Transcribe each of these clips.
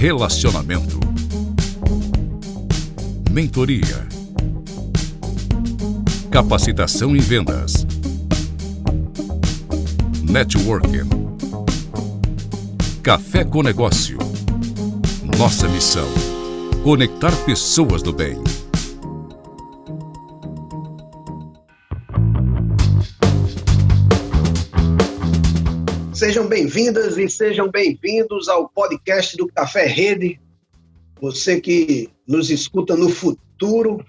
Relacionamento. Mentoria. Capacitação em vendas. Networking. Café com Negócio. Nossa missão: conectar pessoas do bem. Sejam bem-vindas e sejam bem-vindos ao podcast do Café Rede. Você que nos escuta no futuro.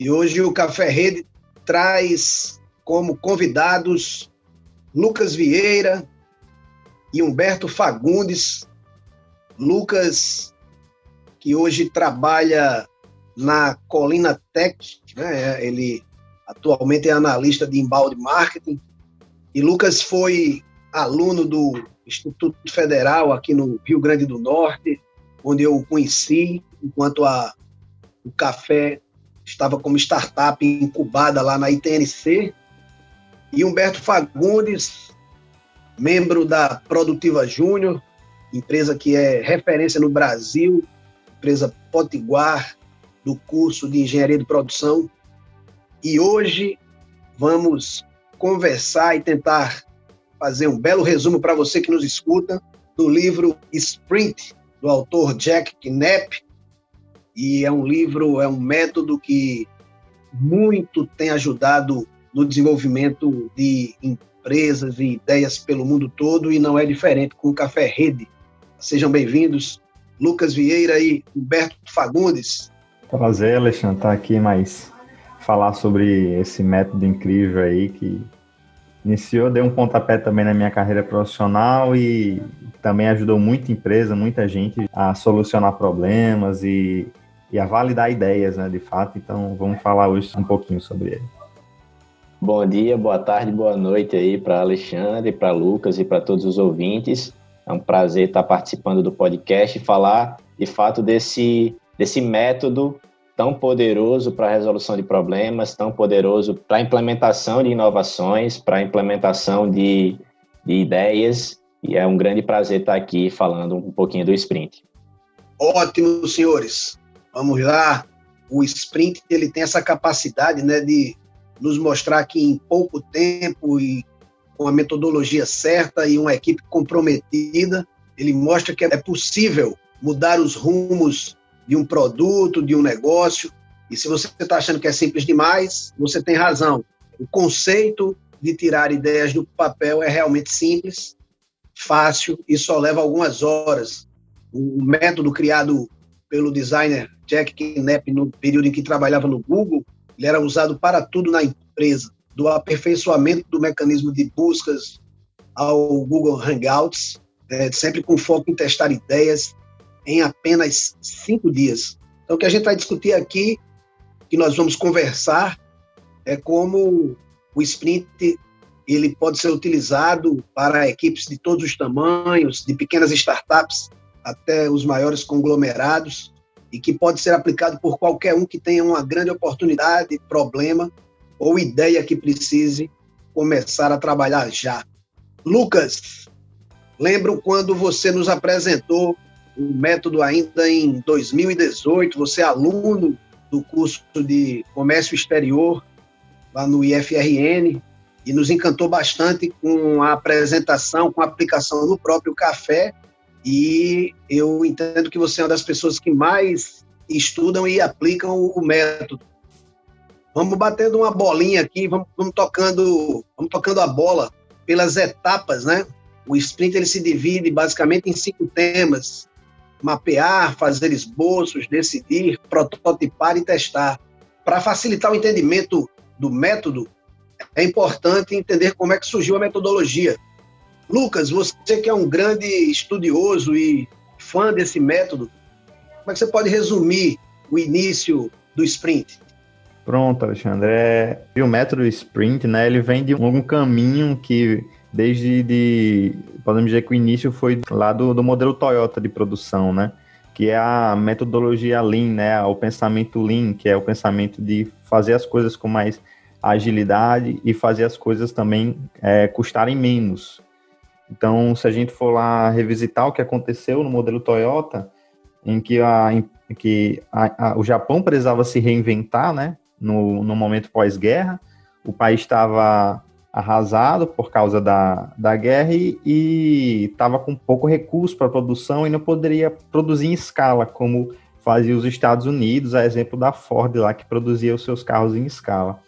E hoje o Café Rede traz como convidados Lucas Vieira e Humberto Fagundes. Lucas, que hoje trabalha na Colina Tech, né? ele atualmente é analista de embalde marketing. E Lucas foi aluno do Instituto Federal aqui no Rio Grande do Norte, onde eu o conheci enquanto a, o café estava como startup incubada lá na ITNC. E Humberto Fagundes, membro da Produtiva Júnior, empresa que é referência no Brasil, empresa Potiguar, do curso de Engenharia de Produção. E hoje vamos conversar e tentar fazer um belo resumo para você que nos escuta do livro Sprint, do autor Jack Knapp. E é um livro, é um método que muito tem ajudado no desenvolvimento de empresas e ideias pelo mundo todo e não é diferente com o Café Rede. Sejam bem-vindos, Lucas Vieira e Humberto Fagundes. Prazer, Alexandre, estar aqui mais falar sobre esse método incrível aí que iniciou, deu um pontapé também na minha carreira profissional e também ajudou muita empresa, muita gente a solucionar problemas e, e a validar ideias, né, de fato. Então, vamos falar hoje um pouquinho sobre ele. Bom dia, boa tarde, boa noite aí para Alexandre, para Lucas e para todos os ouvintes. É um prazer estar participando do podcast e falar, de fato, desse, desse método tão poderoso para a resolução de problemas, tão poderoso para a implementação de inovações, para a implementação de, de ideias. E é um grande prazer estar aqui falando um pouquinho do sprint. Ótimo, senhores. Vamos lá. O sprint ele tem essa capacidade, né, de nos mostrar que em pouco tempo e com a metodologia certa e uma equipe comprometida, ele mostra que é possível mudar os rumos de um produto, de um negócio. E se você está achando que é simples demais, você tem razão. O conceito de tirar ideias do papel é realmente simples, fácil e só leva algumas horas. O método criado pelo designer Jack Knapp no período em que trabalhava no Google, ele era usado para tudo na empresa, do aperfeiçoamento do mecanismo de buscas ao Google Hangouts, é, sempre com foco em testar ideias em apenas cinco dias. Então, o que a gente vai discutir aqui, que nós vamos conversar, é como o sprint ele pode ser utilizado para equipes de todos os tamanhos, de pequenas startups até os maiores conglomerados, e que pode ser aplicado por qualquer um que tenha uma grande oportunidade, problema ou ideia que precise começar a trabalhar já. Lucas, lembro quando você nos apresentou o método ainda em 2018, você é aluno do curso de Comércio Exterior lá no IFRN e nos encantou bastante com a apresentação, com a aplicação no próprio café e eu entendo que você é uma das pessoas que mais estudam e aplicam o método. Vamos batendo uma bolinha aqui, vamos, vamos tocando, vamos tocando a bola pelas etapas, né? O sprint ele se divide basicamente em cinco temas: mapear, fazer esboços, decidir, prototipar e testar. Para facilitar o entendimento do método, é importante entender como é que surgiu a metodologia. Lucas, você que é um grande estudioso e fã desse método, como é que você pode resumir o início do sprint? Pronto, Alexandre. É, o método sprint, né, ele vem de um caminho que desde de, podemos dizer que o início foi lá do, do modelo Toyota de produção, né? Que é a metodologia Lean, né? O pensamento Lean, que é o pensamento de fazer as coisas com mais agilidade e fazer as coisas também é, custarem menos. Então, se a gente for lá revisitar o que aconteceu no modelo Toyota, em que, a, em que a, a, o Japão precisava se reinventar, né? No, no momento pós-guerra, o país estava arrasado por causa da, da guerra e estava com pouco recurso para produção e não poderia produzir em escala, como fazia os Estados Unidos, a exemplo da Ford lá, que produzia os seus carros em escala.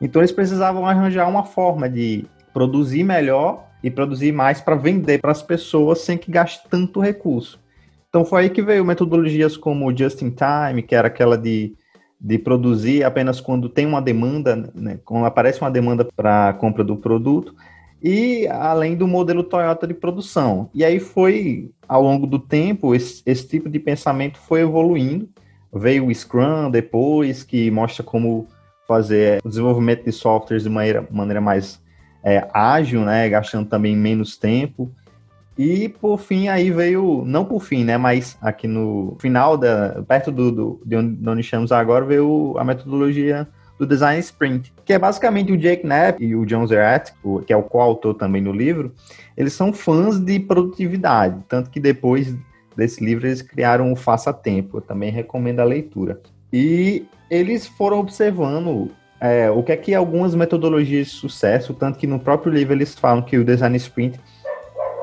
Então eles precisavam arranjar uma forma de produzir melhor e produzir mais para vender para as pessoas sem que gaste tanto recurso. Então foi aí que veio metodologias como Just in Time, que era aquela de, de produzir apenas quando tem uma demanda, né, quando aparece uma demanda para a compra do produto, e além do modelo Toyota de produção. E aí foi, ao longo do tempo, esse, esse tipo de pensamento foi evoluindo. Veio o Scrum depois, que mostra como fazer o desenvolvimento de softwares de maneira, maneira mais é, ágil, né, gastando também menos tempo. E por fim aí veio, não por fim, né, mas aqui no final da perto do, do de onde estamos agora veio a metodologia do design sprint, que é basicamente o Jake Knapp e o John Zerati, que é o coautor também no livro, eles são fãs de produtividade, tanto que depois desse livro eles criaram o Faça Tempo, eu também recomendo a leitura. E eles foram observando é, o que é que algumas metodologias de sucesso, tanto que no próprio livro eles falam que o design sprint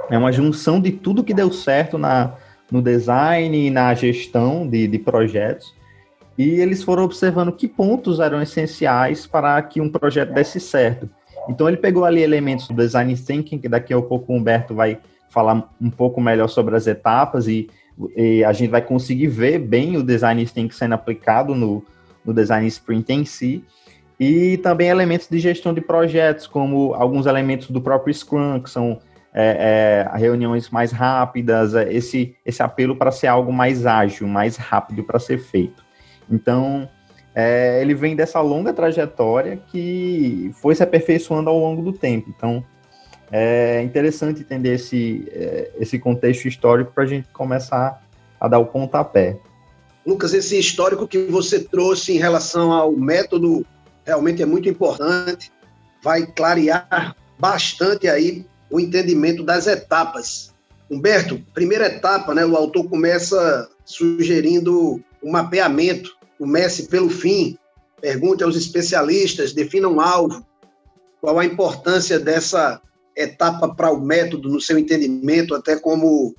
é uma junção de tudo que deu certo na, no design e na gestão de, de projetos, e eles foram observando que pontos eram essenciais para que um projeto desse certo. Então ele pegou ali elementos do design thinking, que daqui a pouco o Humberto vai falar um pouco melhor sobre as etapas e, e a gente vai conseguir ver bem o design thinking sendo aplicado no, no design sprint em si e também elementos de gestão de projetos, como alguns elementos do próprio Scrum, que são é, é, reuniões mais rápidas, é, esse, esse apelo para ser algo mais ágil, mais rápido para ser feito. Então, é, ele vem dessa longa trajetória que foi se aperfeiçoando ao longo do tempo. Então, é interessante entender esse, é, esse contexto histórico para a gente começar a dar o pontapé. Lucas, esse histórico que você trouxe em relação ao método realmente é muito importante, vai clarear bastante aí o entendimento das etapas. Humberto, primeira etapa, né, o autor começa sugerindo um mapeamento, comece pelo fim, pergunte aos especialistas, defina um alvo, qual a importância dessa etapa para o método no seu entendimento, até como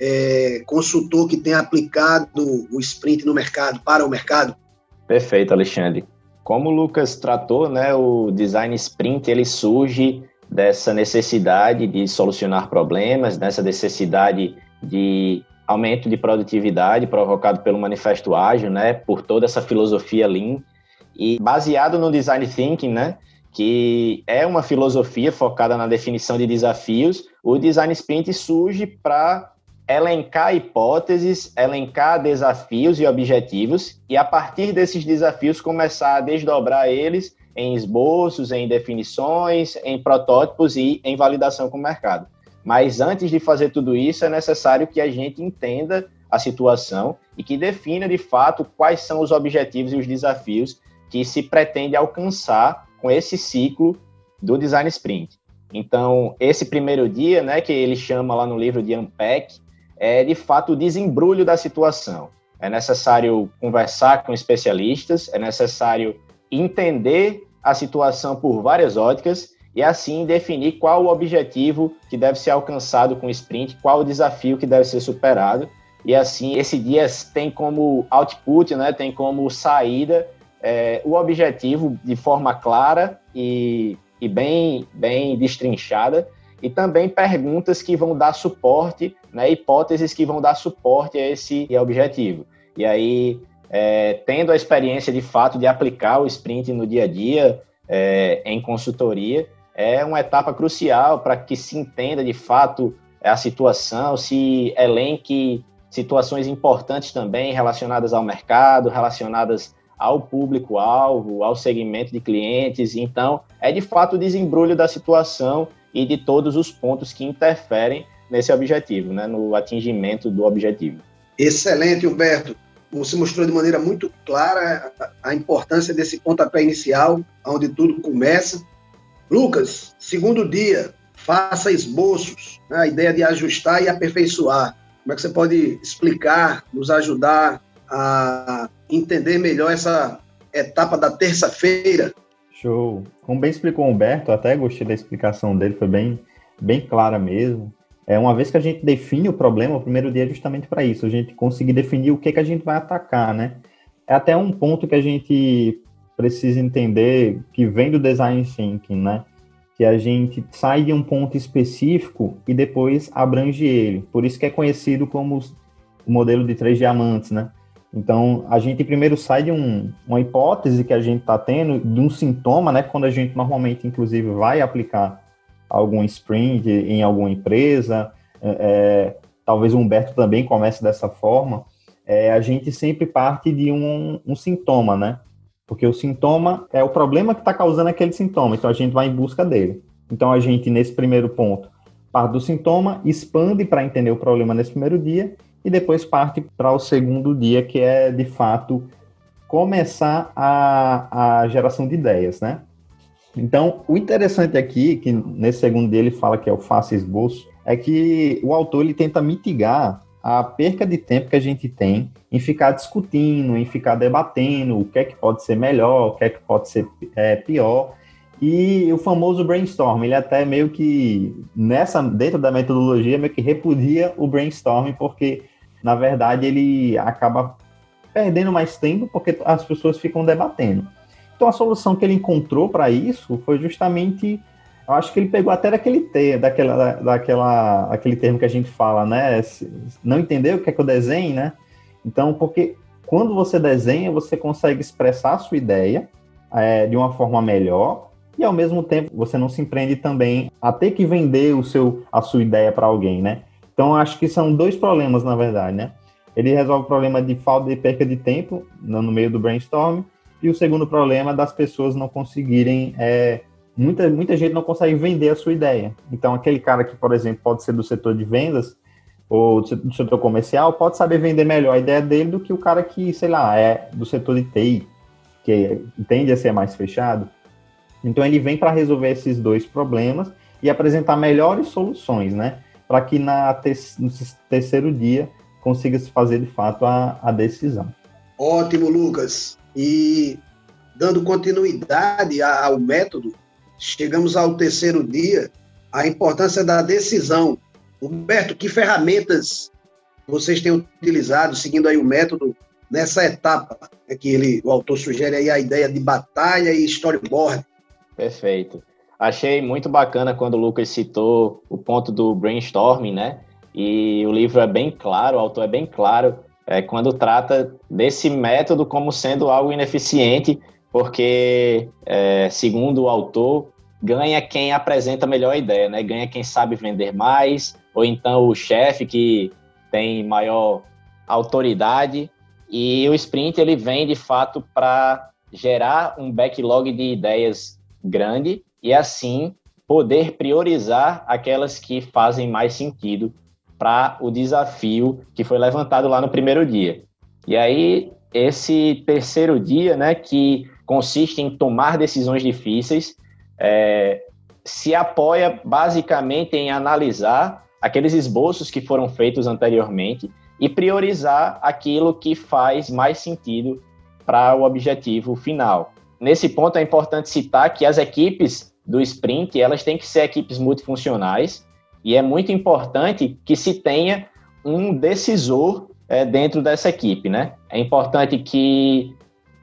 é, consultor que tem aplicado o sprint no mercado, para o mercado? Perfeito, Alexandre. Como o Lucas tratou, né, o design sprint ele surge dessa necessidade de solucionar problemas, dessa necessidade de aumento de produtividade provocado pelo manifesto ágil, né, por toda essa filosofia lean. E baseado no design thinking, né, que é uma filosofia focada na definição de desafios, o design sprint surge para elencar hipóteses, elencar desafios e objetivos, e a partir desses desafios começar a desdobrar eles em esboços, em definições, em protótipos e em validação com o mercado. Mas antes de fazer tudo isso, é necessário que a gente entenda a situação e que defina de fato quais são os objetivos e os desafios que se pretende alcançar com esse ciclo do design sprint. Então, esse primeiro dia, né, que ele chama lá no livro de Unpack, é de fato o desembrulho da situação. É necessário conversar com especialistas, é necessário entender a situação por várias óticas e assim definir qual o objetivo que deve ser alcançado com o sprint, qual o desafio que deve ser superado. E assim, esse dia tem como output, né, tem como saída é, o objetivo de forma clara e, e bem, bem destrinchada, e também perguntas que vão dar suporte, né, hipóteses que vão dar suporte a esse objetivo. E aí, é, tendo a experiência de fato de aplicar o sprint no dia a dia, é, em consultoria, é uma etapa crucial para que se entenda de fato a situação, se elenque situações importantes também relacionadas ao mercado, relacionadas ao público-alvo, ao segmento de clientes. Então, é de fato o desembrulho da situação e de todos os pontos que interferem nesse objetivo, né, no atingimento do objetivo. Excelente, Humberto. Você mostrou de maneira muito clara a importância desse pontapé inicial, onde tudo começa. Lucas, segundo dia, faça esboços, né, a ideia de ajustar e aperfeiçoar. Como é que você pode explicar, nos ajudar a entender melhor essa etapa da terça-feira? Show. Como bem explicou o Humberto, até gostei da explicação dele, foi bem, bem clara mesmo. É uma vez que a gente define o problema, o primeiro dia é justamente para isso, a gente conseguir definir o que, que a gente vai atacar, né? É até um ponto que a gente precisa entender que vem do design thinking, né? Que a gente sai de um ponto específico e depois abrange ele. Por isso que é conhecido como o modelo de três diamantes, né? Então, a gente primeiro sai de um, uma hipótese que a gente está tendo, de um sintoma, né? Quando a gente normalmente, inclusive, vai aplicar algum sprint em alguma empresa, é, é talvez o Humberto também comece dessa forma, é, a gente sempre parte de um, um sintoma, né? Porque o sintoma é o problema que está causando aquele sintoma, então a gente vai em busca dele. Então a gente, nesse primeiro ponto, parte do sintoma, expande para entender o problema nesse primeiro dia e depois parte para o segundo dia, que é de fato começar a, a geração de ideias, né? Então, o interessante aqui, que nesse segundo dia ele fala que é o faça esboço, é que o autor ele tenta mitigar a perca de tempo que a gente tem em ficar discutindo, em ficar debatendo o que é que pode ser melhor, o que é que pode ser é, pior. E o famoso brainstorm, ele até meio que nessa dentro da metodologia meio que repudia o brainstorm porque na verdade ele acaba perdendo mais tempo porque as pessoas ficam debatendo. Então a solução que ele encontrou para isso foi justamente eu acho que ele pegou até daquele termo, daquela, daquela, aquele termo que a gente fala, né? Não entendeu o que é que eu desenho, né? Então, porque quando você desenha, você consegue expressar a sua ideia é, de uma forma melhor e ao mesmo tempo você não se empreende também a ter que vender o seu, a sua ideia para alguém, né? Então, acho que são dois problemas, na verdade, né? Ele resolve o problema de falta de perca de tempo no meio do brainstorm e o segundo problema das pessoas não conseguirem é, muita, muita gente não consegue vender a sua ideia. Então, aquele cara que, por exemplo, pode ser do setor de vendas ou do setor comercial, pode saber vender melhor a ideia dele do que o cara que, sei lá, é do setor de TI, que tende a ser mais fechado. Então, ele vem para resolver esses dois problemas e apresentar melhores soluções, né? Para que na te no terceiro dia consiga se fazer de fato a, a decisão. Ótimo, Lucas. E dando continuidade ao método, chegamos ao terceiro dia, a importância da decisão. Humberto, que ferramentas vocês têm utilizado, seguindo aí o método, nessa etapa é que ele, o autor sugere aí a ideia de batalha e storyboard? Perfeito. Achei muito bacana quando o Lucas citou o ponto do brainstorming, né? E o livro é bem claro, o autor é bem claro é, quando trata desse método como sendo algo ineficiente porque, é, segundo o autor, ganha quem apresenta melhor ideia, né? Ganha quem sabe vender mais, ou então o chefe que tem maior autoridade. E o sprint ele vem de fato para gerar um backlog de ideias grande e assim poder priorizar aquelas que fazem mais sentido para o desafio que foi levantado lá no primeiro dia. E aí esse terceiro dia, né, que consiste em tomar decisões difíceis, é, se apoia basicamente em analisar aqueles esboços que foram feitos anteriormente e priorizar aquilo que faz mais sentido para o objetivo final. Nesse ponto é importante citar que as equipes do sprint elas têm que ser equipes multifuncionais e é muito importante que se tenha um decisor é, dentro dessa equipe, né? É importante que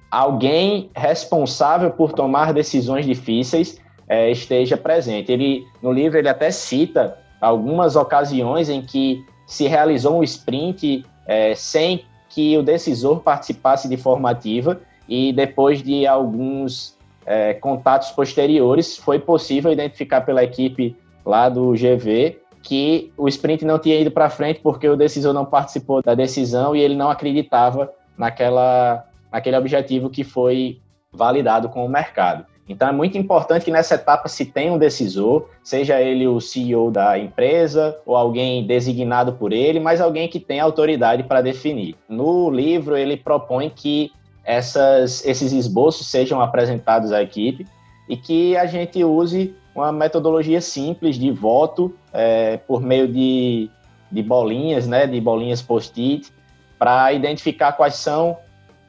alguém responsável por tomar decisões difíceis é, esteja presente. Ele no livro ele até cita algumas ocasiões em que se realizou um sprint é, sem que o decisor participasse de forma ativa e depois de alguns é, contatos posteriores foi possível identificar pela equipe lá do GV que o sprint não tinha ido para frente porque o decisor não participou da decisão e ele não acreditava naquela naquele objetivo que foi validado com o mercado. Então é muito importante que nessa etapa se tenha um decisor, seja ele o CEO da empresa ou alguém designado por ele, mas alguém que tenha autoridade para definir. No livro ele propõe que essas, esses esboços sejam apresentados à equipe e que a gente use uma metodologia simples de voto é, por meio de de bolinhas, né, de bolinhas post-it, para identificar quais são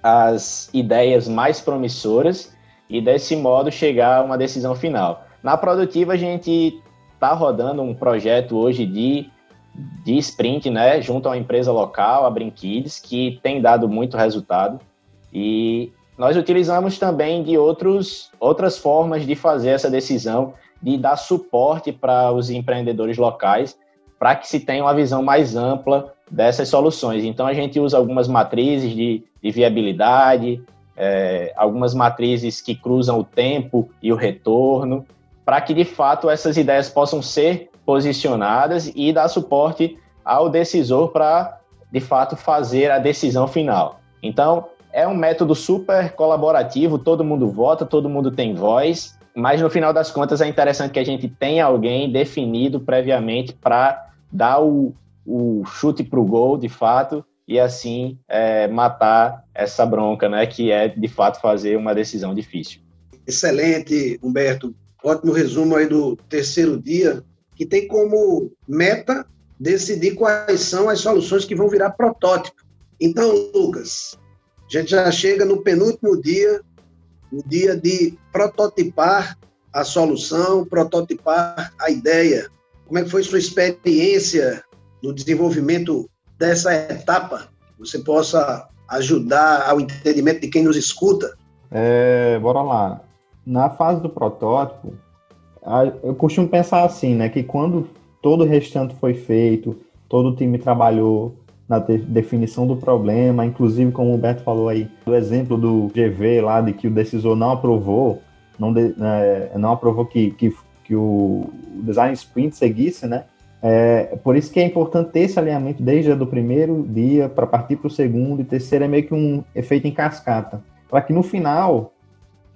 as ideias mais promissoras e desse modo chegar a uma decisão final. Na produtiva a gente está rodando um projeto hoje de, de sprint, né, junto a uma empresa local, a Brinquids, que tem dado muito resultado e nós utilizamos também de outros, outras formas de fazer essa decisão, de dar suporte para os empreendedores locais, para que se tenha uma visão mais ampla dessas soluções. Então, a gente usa algumas matrizes de, de viabilidade, é, algumas matrizes que cruzam o tempo e o retorno, para que, de fato, essas ideias possam ser posicionadas e dar suporte ao decisor para, de fato, fazer a decisão final. Então, é um método super colaborativo, todo mundo vota, todo mundo tem voz, mas no final das contas é interessante que a gente tenha alguém definido previamente para dar o, o chute para o gol, de fato, e assim é, matar essa bronca, né, que é de fato fazer uma decisão difícil. Excelente, Humberto. Ótimo resumo aí do terceiro dia, que tem como meta decidir quais são as soluções que vão virar protótipo. Então, Lucas, a gente já chega no penúltimo dia, o dia de prototipar a solução, prototipar a ideia. Como é que foi sua experiência no desenvolvimento dessa etapa? Você possa ajudar ao entendimento de quem nos escuta? É, bora lá. Na fase do protótipo, eu costumo pensar assim, né, que quando todo o restante foi feito, todo o time trabalhou, na de definição do problema, inclusive como o Beto falou aí, do exemplo do GV lá de que o decisor não aprovou, não, de, é, não aprovou que, que, que o design sprint seguisse, né? É, por isso que é importante ter esse alinhamento desde o primeiro dia para partir para o segundo e terceiro. É meio que um efeito em cascata, para que no final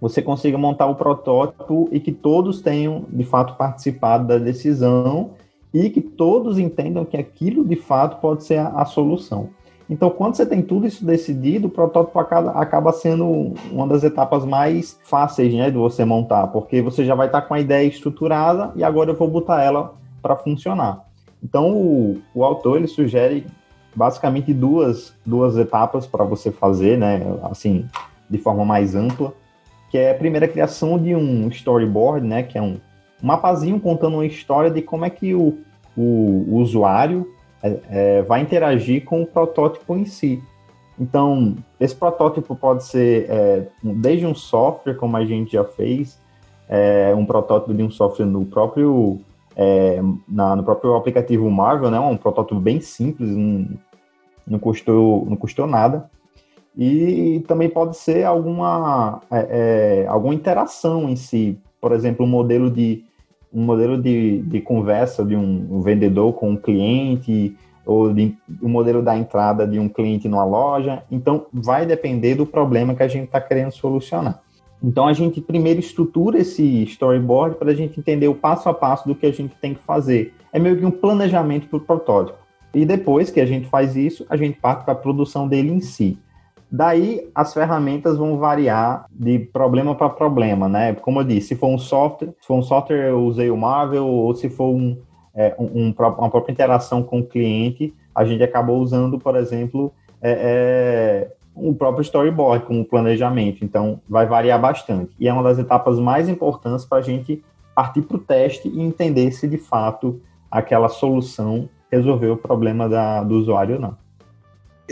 você consiga montar o protótipo e que todos tenham de fato participado da decisão e que todos entendam que aquilo de fato pode ser a, a solução. Então, quando você tem tudo isso decidido, o protótipo acaba, acaba sendo uma das etapas mais fáceis né, de você montar, porque você já vai estar com a ideia estruturada e agora eu vou botar ela para funcionar. Então, o, o autor ele sugere basicamente duas, duas etapas para você fazer, né, assim, de forma mais ampla, que é a primeira criação de um storyboard, né, que é um, um mapazinho contando uma história de como é que o, o, usuário é, é, vai interagir com o protótipo em si. Então, esse protótipo pode ser é, desde um software, como a gente já fez, é, um protótipo de um software no próprio, é, na, no próprio aplicativo Marvel, né, um protótipo bem simples, não, não, custou, não custou nada. E também pode ser alguma, é, alguma interação em si, por exemplo, um modelo de um modelo de, de conversa de um, um vendedor com um cliente, ou de, o um modelo da entrada de um cliente numa loja. Então, vai depender do problema que a gente está querendo solucionar. Então, a gente primeiro estrutura esse storyboard para a gente entender o passo a passo do que a gente tem que fazer. É meio que um planejamento para o protótipo. E depois que a gente faz isso, a gente parte para a produção dele em si. Daí as ferramentas vão variar de problema para problema, né? Como eu disse, se for um software, se for um software eu usei o Marvel, ou se for um, é, um, uma própria interação com o cliente, a gente acabou usando, por exemplo, é, é, o próprio storyboard como planejamento. Então, vai variar bastante. E é uma das etapas mais importantes para a gente partir para o teste e entender se de fato aquela solução resolveu o problema da, do usuário ou não.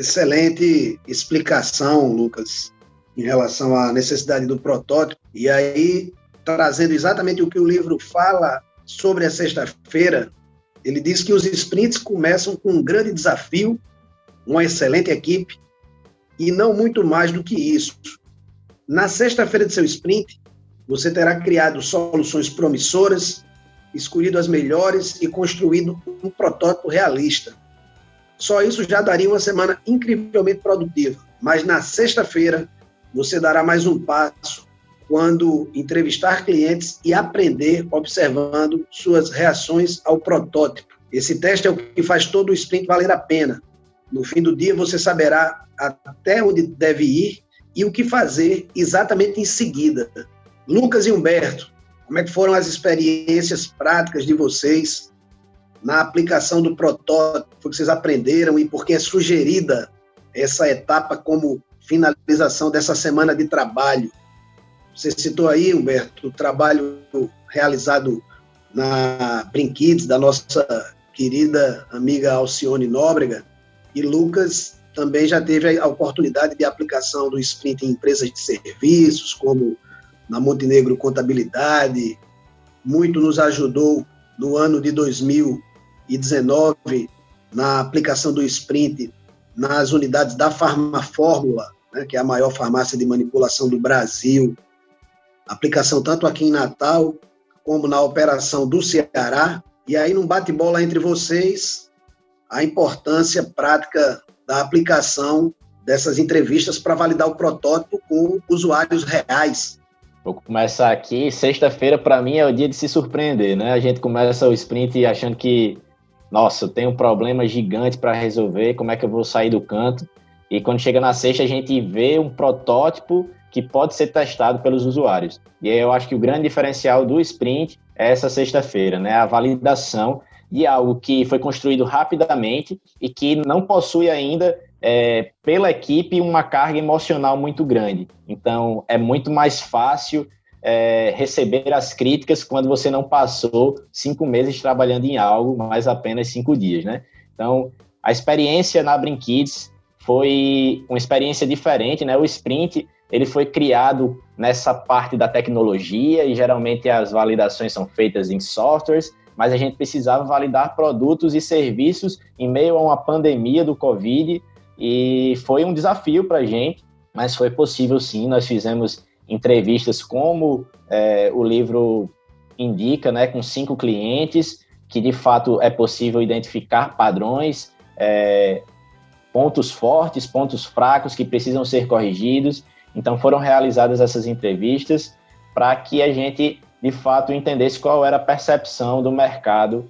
Excelente explicação, Lucas, em relação à necessidade do protótipo. E aí, trazendo exatamente o que o livro fala sobre a sexta-feira, ele diz que os sprints começam com um grande desafio, uma excelente equipe e não muito mais do que isso. Na sexta-feira de seu sprint, você terá criado soluções promissoras, escolhido as melhores e construído um protótipo realista. Só isso já daria uma semana incrivelmente produtiva. Mas na sexta-feira, você dará mais um passo quando entrevistar clientes e aprender observando suas reações ao protótipo. Esse teste é o que faz todo o sprint valer a pena. No fim do dia, você saberá até onde deve ir e o que fazer exatamente em seguida. Lucas e Humberto, como é que foram as experiências práticas de vocês na aplicação do protótipo que vocês aprenderam e por que é sugerida essa etapa como finalização dessa semana de trabalho. Você citou aí, Humberto, o trabalho realizado na Brinquides, da nossa querida amiga Alcione Nóbrega, e Lucas também já teve a oportunidade de aplicação do sprint em empresas de serviços, como na Montenegro Contabilidade, muito nos ajudou no ano de 2019 na aplicação do sprint nas unidades da Farmafórmula, né, que é a maior farmácia de manipulação do Brasil. Aplicação tanto aqui em Natal como na operação do Ceará. E aí, num bate-bola entre vocês, a importância prática da aplicação dessas entrevistas para validar o protótipo com usuários reais. Vou começar aqui. Sexta-feira, para mim, é o dia de se surpreender, né? A gente começa o sprint achando que, nossa, eu tenho um problema gigante para resolver, como é que eu vou sair do canto? E quando chega na sexta, a gente vê um protótipo que pode ser testado pelos usuários. E eu acho que o grande diferencial do sprint é essa sexta-feira, né? A validação de algo que foi construído rapidamente e que não possui ainda é, pela equipe uma carga emocional muito grande. Então, é muito mais fácil é, receber as críticas quando você não passou cinco meses trabalhando em algo, mas apenas cinco dias, né? Então, a experiência na Brinkids foi uma experiência diferente, né? O sprint ele foi criado nessa parte da tecnologia e geralmente as validações são feitas em softwares mas a gente precisava validar produtos e serviços em meio a uma pandemia do Covid e foi um desafio para a gente, mas foi possível sim. Nós fizemos entrevistas como é, o livro indica, né, com cinco clientes, que de fato é possível identificar padrões, é, pontos fortes, pontos fracos que precisam ser corrigidos. Então foram realizadas essas entrevistas para que a gente de fato entendesse qual era a percepção do mercado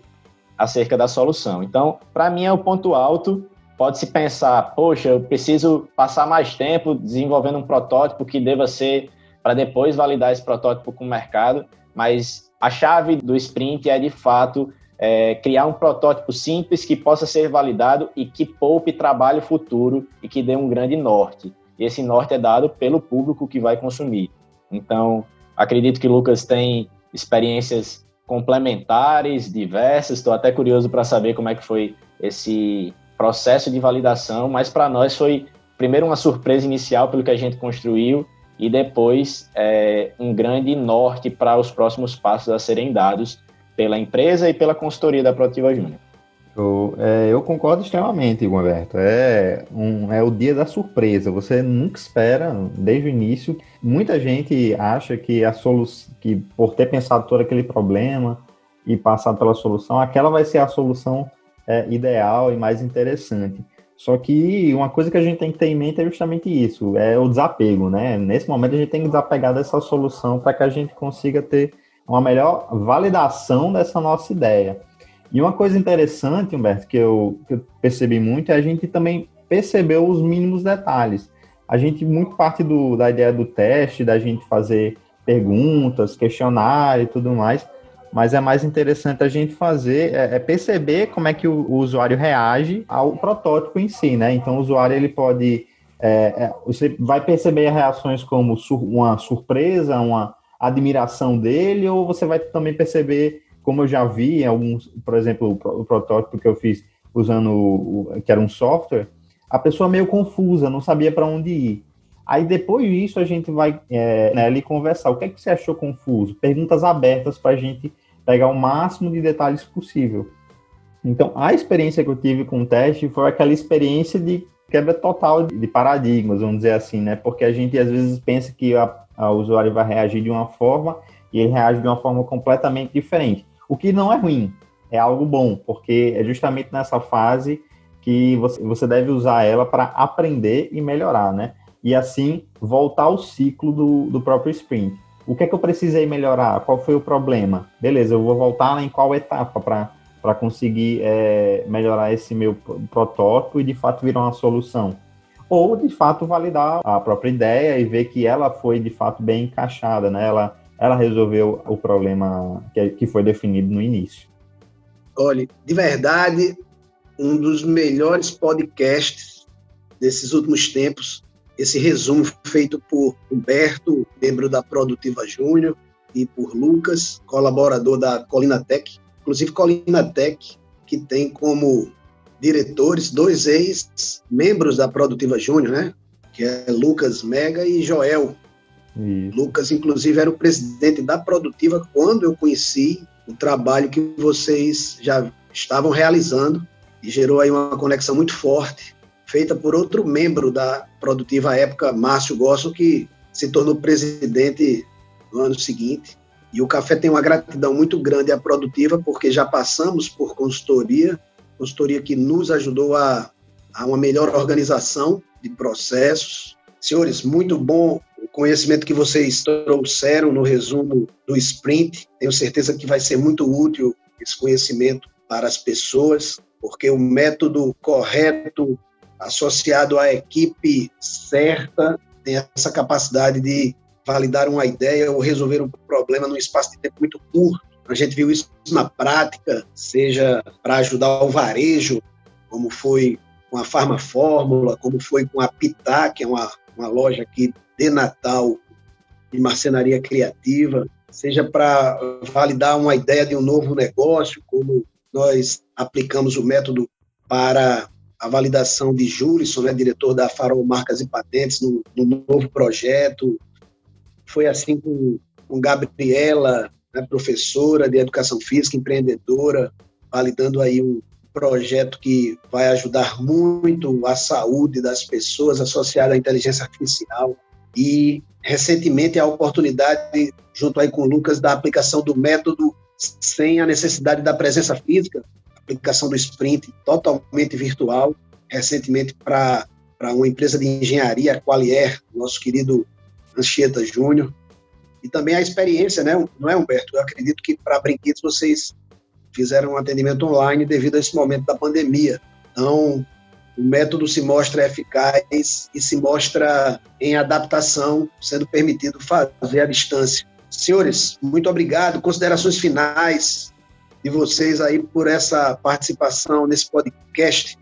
acerca da solução. Então, para mim é o ponto alto. Pode-se pensar, poxa, eu preciso passar mais tempo desenvolvendo um protótipo que deva ser para depois validar esse protótipo com o mercado, mas a chave do sprint é de fato é, criar um protótipo simples que possa ser validado e que poupe trabalho futuro e que dê um grande norte. E esse norte é dado pelo público que vai consumir. Então, Acredito que o Lucas tem experiências complementares, diversas. Estou até curioso para saber como é que foi esse processo de validação, mas para nós foi primeiro uma surpresa inicial pelo que a gente construiu e depois é, um grande norte para os próximos passos a serem dados pela empresa e pela consultoria da Proativa Júnior. Eu, é, eu concordo extremamente, Humberto. É, um, é o dia da surpresa. Você nunca espera, desde o início. Muita gente acha que a solução, que por ter pensado todo aquele problema e passado pela solução, aquela vai ser a solução é, ideal e mais interessante. Só que uma coisa que a gente tem que ter em mente é justamente isso, é o desapego, né? Nesse momento a gente tem que desapegar dessa solução para que a gente consiga ter uma melhor validação dessa nossa ideia. E uma coisa interessante, Humberto, que eu, que eu percebi muito, é a gente também percebeu os mínimos detalhes. A gente, muito parte do, da ideia do teste, da gente fazer perguntas, questionário e tudo mais, mas é mais interessante a gente fazer, é, é perceber como é que o, o, usuário reage ao protótipo em si, né? Então, o usuário, ele pode... É, é, você vai perceber reações como sur, uma surpresa, uma admiração dele, ou você vai também perceber como eu já vi alguns, por exemplo, o, protótipo que eu fiz usando o, que era um software, a pessoa meio confusa, não sabia para onde ir. Aí depois disso a gente vai é, né, ali conversar. O que é que você achou confuso? Perguntas abertas para a gente pegar o máximo de detalhes possível. Então, a experiência que eu tive com o teste foi aquela experiência de quebra total de paradigmas, vamos dizer assim, né? Porque a gente às vezes pensa que a usuário vai reagir de uma forma e ele reage de uma forma completamente diferente. O que não é ruim, é algo bom, porque é justamente nessa fase que você, você deve usar ela para aprender e melhorar, né? E assim voltar ao ciclo do, do próprio sprint. O que é que eu precisei melhorar? Qual foi o problema? Beleza, eu vou voltar em qual etapa para conseguir é, melhorar esse meu protótipo e de fato virar uma solução. Ou de fato validar a própria ideia e ver que ela foi de fato bem encaixada, né? Ela ela resolveu o problema que, que foi definido no início. Olha, de verdade, um dos melhores podcasts desses últimos tempos. Esse resumo feito por Humberto, membro da Produtiva Júnior, e por Lucas, colaborador da Colina Tech. Inclusive, Colina Tech, que tem como diretores dois ex-membros da Produtiva Júnior, né? Que é Lucas Mega e Joel. Isso. Lucas, inclusive, era o presidente da Produtiva quando eu conheci o trabalho que vocês já estavam realizando e gerou aí uma conexão muito forte, feita por outro membro da Produtiva época, Márcio Gosso, que se tornou presidente no ano seguinte. E o café tem uma gratidão muito grande à Produtiva, porque já passamos por consultoria, consultoria que nos ajudou a, a uma melhor organização de processos. Senhores, muito bom o conhecimento que vocês trouxeram no resumo do sprint. Tenho certeza que vai ser muito útil esse conhecimento para as pessoas porque o método correto, associado à equipe certa, tem essa capacidade de validar uma ideia ou resolver um problema num espaço de tempo muito curto. A gente viu isso na prática, seja para ajudar o varejo, como foi com a Farma Fórmula, como foi com a Pitá, que é uma, uma loja aqui de Natal de marcenaria criativa, seja para validar uma ideia de um novo negócio, como nós aplicamos o método para a validação de Júlison, né, diretor da Farol Marcas e Patentes, no, no novo projeto. Foi assim com, com Gabriela, né, professora de Educação Física, empreendedora, validando aí um projeto que vai ajudar muito a saúde das pessoas associada à inteligência artificial. E, recentemente, a oportunidade, junto aí com o Lucas, da aplicação do método sem a necessidade da presença física, aplicação do sprint totalmente virtual, recentemente para uma empresa de engenharia, a Qualier, nosso querido Anchieta Júnior, e também a experiência, né? não é, Humberto? Eu acredito que para brinquedos vocês fizeram um atendimento online devido a esse momento da pandemia. Então, o método se mostra eficaz e se mostra em adaptação, sendo permitido fazer à distância. Senhores, muito obrigado. Considerações finais de vocês aí por essa participação nesse podcast.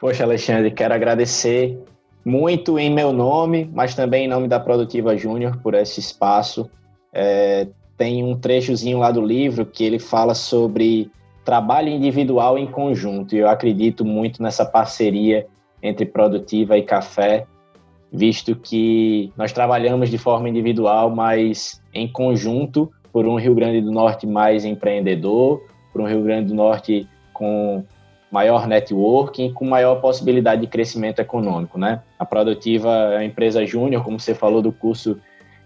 Poxa, Alexandre, quero agradecer muito em meu nome, mas também em nome da Produtiva Júnior por esse espaço. É, tem um trechozinho lá do livro que ele fala sobre trabalho individual em conjunto, e eu acredito muito nessa parceria entre Produtiva e Café, visto que nós trabalhamos de forma individual, mas em conjunto por um Rio Grande do Norte mais empreendedor, por um Rio Grande do Norte com maior networking, com maior possibilidade de crescimento econômico, né? A Produtiva é uma empresa júnior, como você falou do curso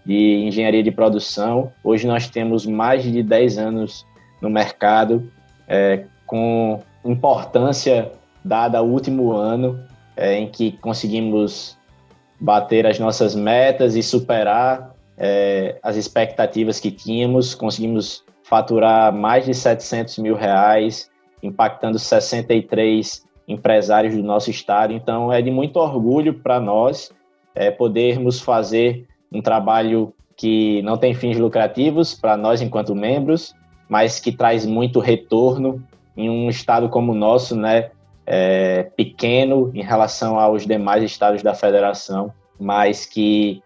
de engenharia de produção. Hoje nós temos mais de 10 anos no mercado, é, com importância dada ao último ano, é, em que conseguimos bater as nossas metas e superar é, as expectativas que tínhamos. Conseguimos faturar mais de 700 mil reais, impactando 63 empresários do nosso estado. Então, é de muito orgulho para nós é, podermos fazer um trabalho que não tem fins lucrativos para nós enquanto membros, mas que traz muito retorno em um estado como o nosso, né, é, pequeno em relação aos demais estados da federação, mas que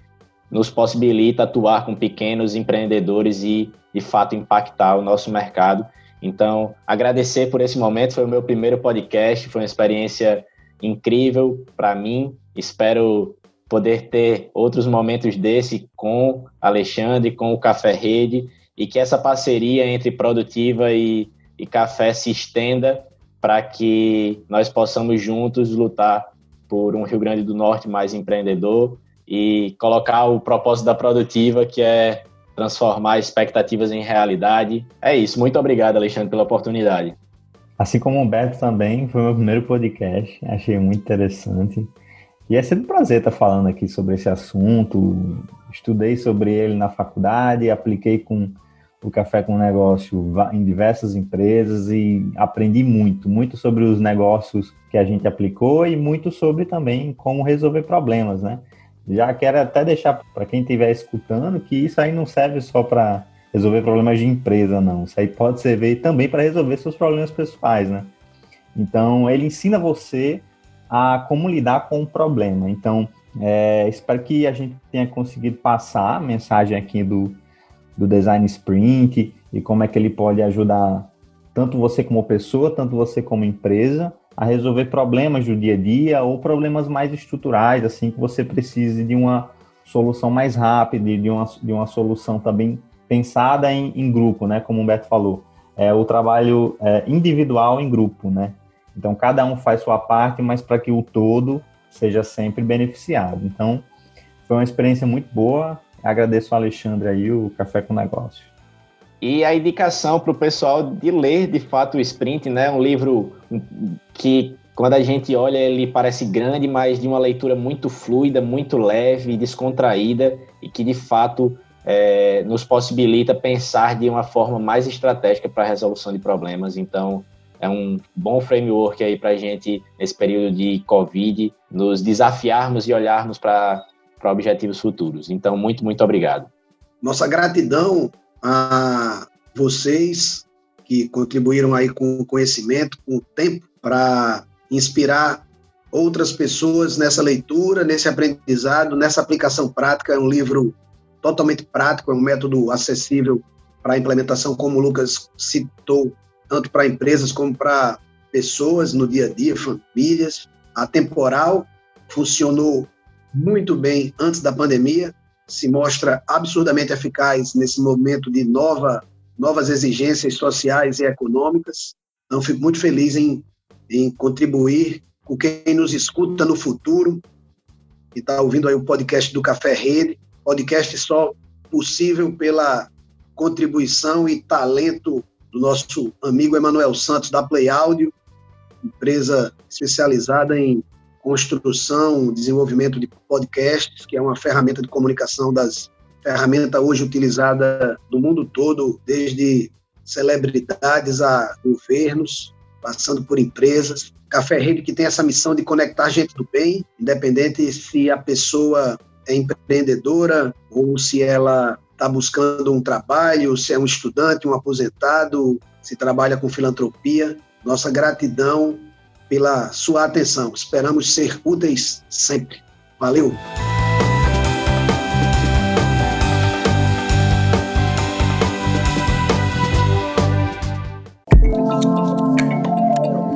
nos possibilita atuar com pequenos empreendedores e, de fato, impactar o nosso mercado. Então, agradecer por esse momento, foi o meu primeiro podcast, foi uma experiência incrível para mim. Espero poder ter outros momentos desse com Alexandre, com o Café Rede, e que essa parceria entre Produtiva e, e Café se estenda para que nós possamos juntos lutar por um Rio Grande do Norte mais empreendedor e colocar o propósito da Produtiva, que é transformar expectativas em realidade. É isso. Muito obrigado, Alexandre, pela oportunidade. Assim como o Humberto também, foi meu primeiro podcast, achei muito interessante. E é sempre um prazer estar falando aqui sobre esse assunto. Estudei sobre ele na faculdade, apliquei com o Café com Negócio em diversas empresas e aprendi muito, muito sobre os negócios que a gente aplicou e muito sobre também como resolver problemas, né? Já quero até deixar para quem estiver escutando que isso aí não serve só para resolver problemas de empresa, não. Isso aí pode servir também para resolver seus problemas pessoais, né? Então, ele ensina você a como lidar com o problema. Então, é, espero que a gente tenha conseguido passar a mensagem aqui do, do Design Sprint e como é que ele pode ajudar tanto você como pessoa, tanto você como empresa, a resolver problemas do dia a dia ou problemas mais estruturais, assim, que você precise de uma solução mais rápida, de uma, de uma solução também pensada em, em grupo, né? Como o Humberto falou. É o trabalho é, individual em grupo, né? Então, cada um faz sua parte, mas para que o todo seja sempre beneficiado. Então, foi uma experiência muito boa. Agradeço ao Alexandre aí, o Café com Negócio. E a indicação para o pessoal de ler, de fato, o Sprint, né? Um livro que, quando a gente olha, ele parece grande, mas de uma leitura muito fluida, muito leve, descontraída e que, de fato, é, nos possibilita pensar de uma forma mais estratégica para a resolução de problemas. Então, é um bom framework aí para a gente, nesse período de Covid, nos desafiarmos e olharmos para objetivos futuros. Então, muito, muito obrigado. Nossa gratidão a vocês que contribuíram aí com o conhecimento, com o tempo, para inspirar outras pessoas nessa leitura, nesse aprendizado, nessa aplicação prática. É um livro totalmente prático, é um método acessível para a implementação, como o Lucas citou, tanto para empresas como para pessoas no dia a dia, famílias. A temporal funcionou muito bem antes da pandemia, se mostra absurdamente eficaz nesse momento de nova, novas exigências sociais e econômicas. Então, fico muito feliz em, em contribuir com quem nos escuta no futuro, e está ouvindo aí o podcast do Café Rede, podcast só possível pela contribuição e talento do nosso amigo Emanuel Santos, da Play Audio, empresa especializada em construção, desenvolvimento de podcasts, que é uma ferramenta de comunicação das ferramenta hoje utilizada no mundo todo, desde celebridades a governos, passando por empresas. Café Rede que tem essa missão de conectar gente do bem, independente se a pessoa é empreendedora ou se ela está buscando um trabalho, se é um estudante, um aposentado, se trabalha com filantropia. Nossa gratidão pela sua atenção. Esperamos ser úteis sempre. Valeu!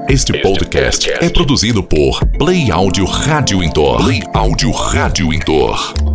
Este podcast é produzido por Play Áudio Rádio Intor. Play Áudio Rádio Intor.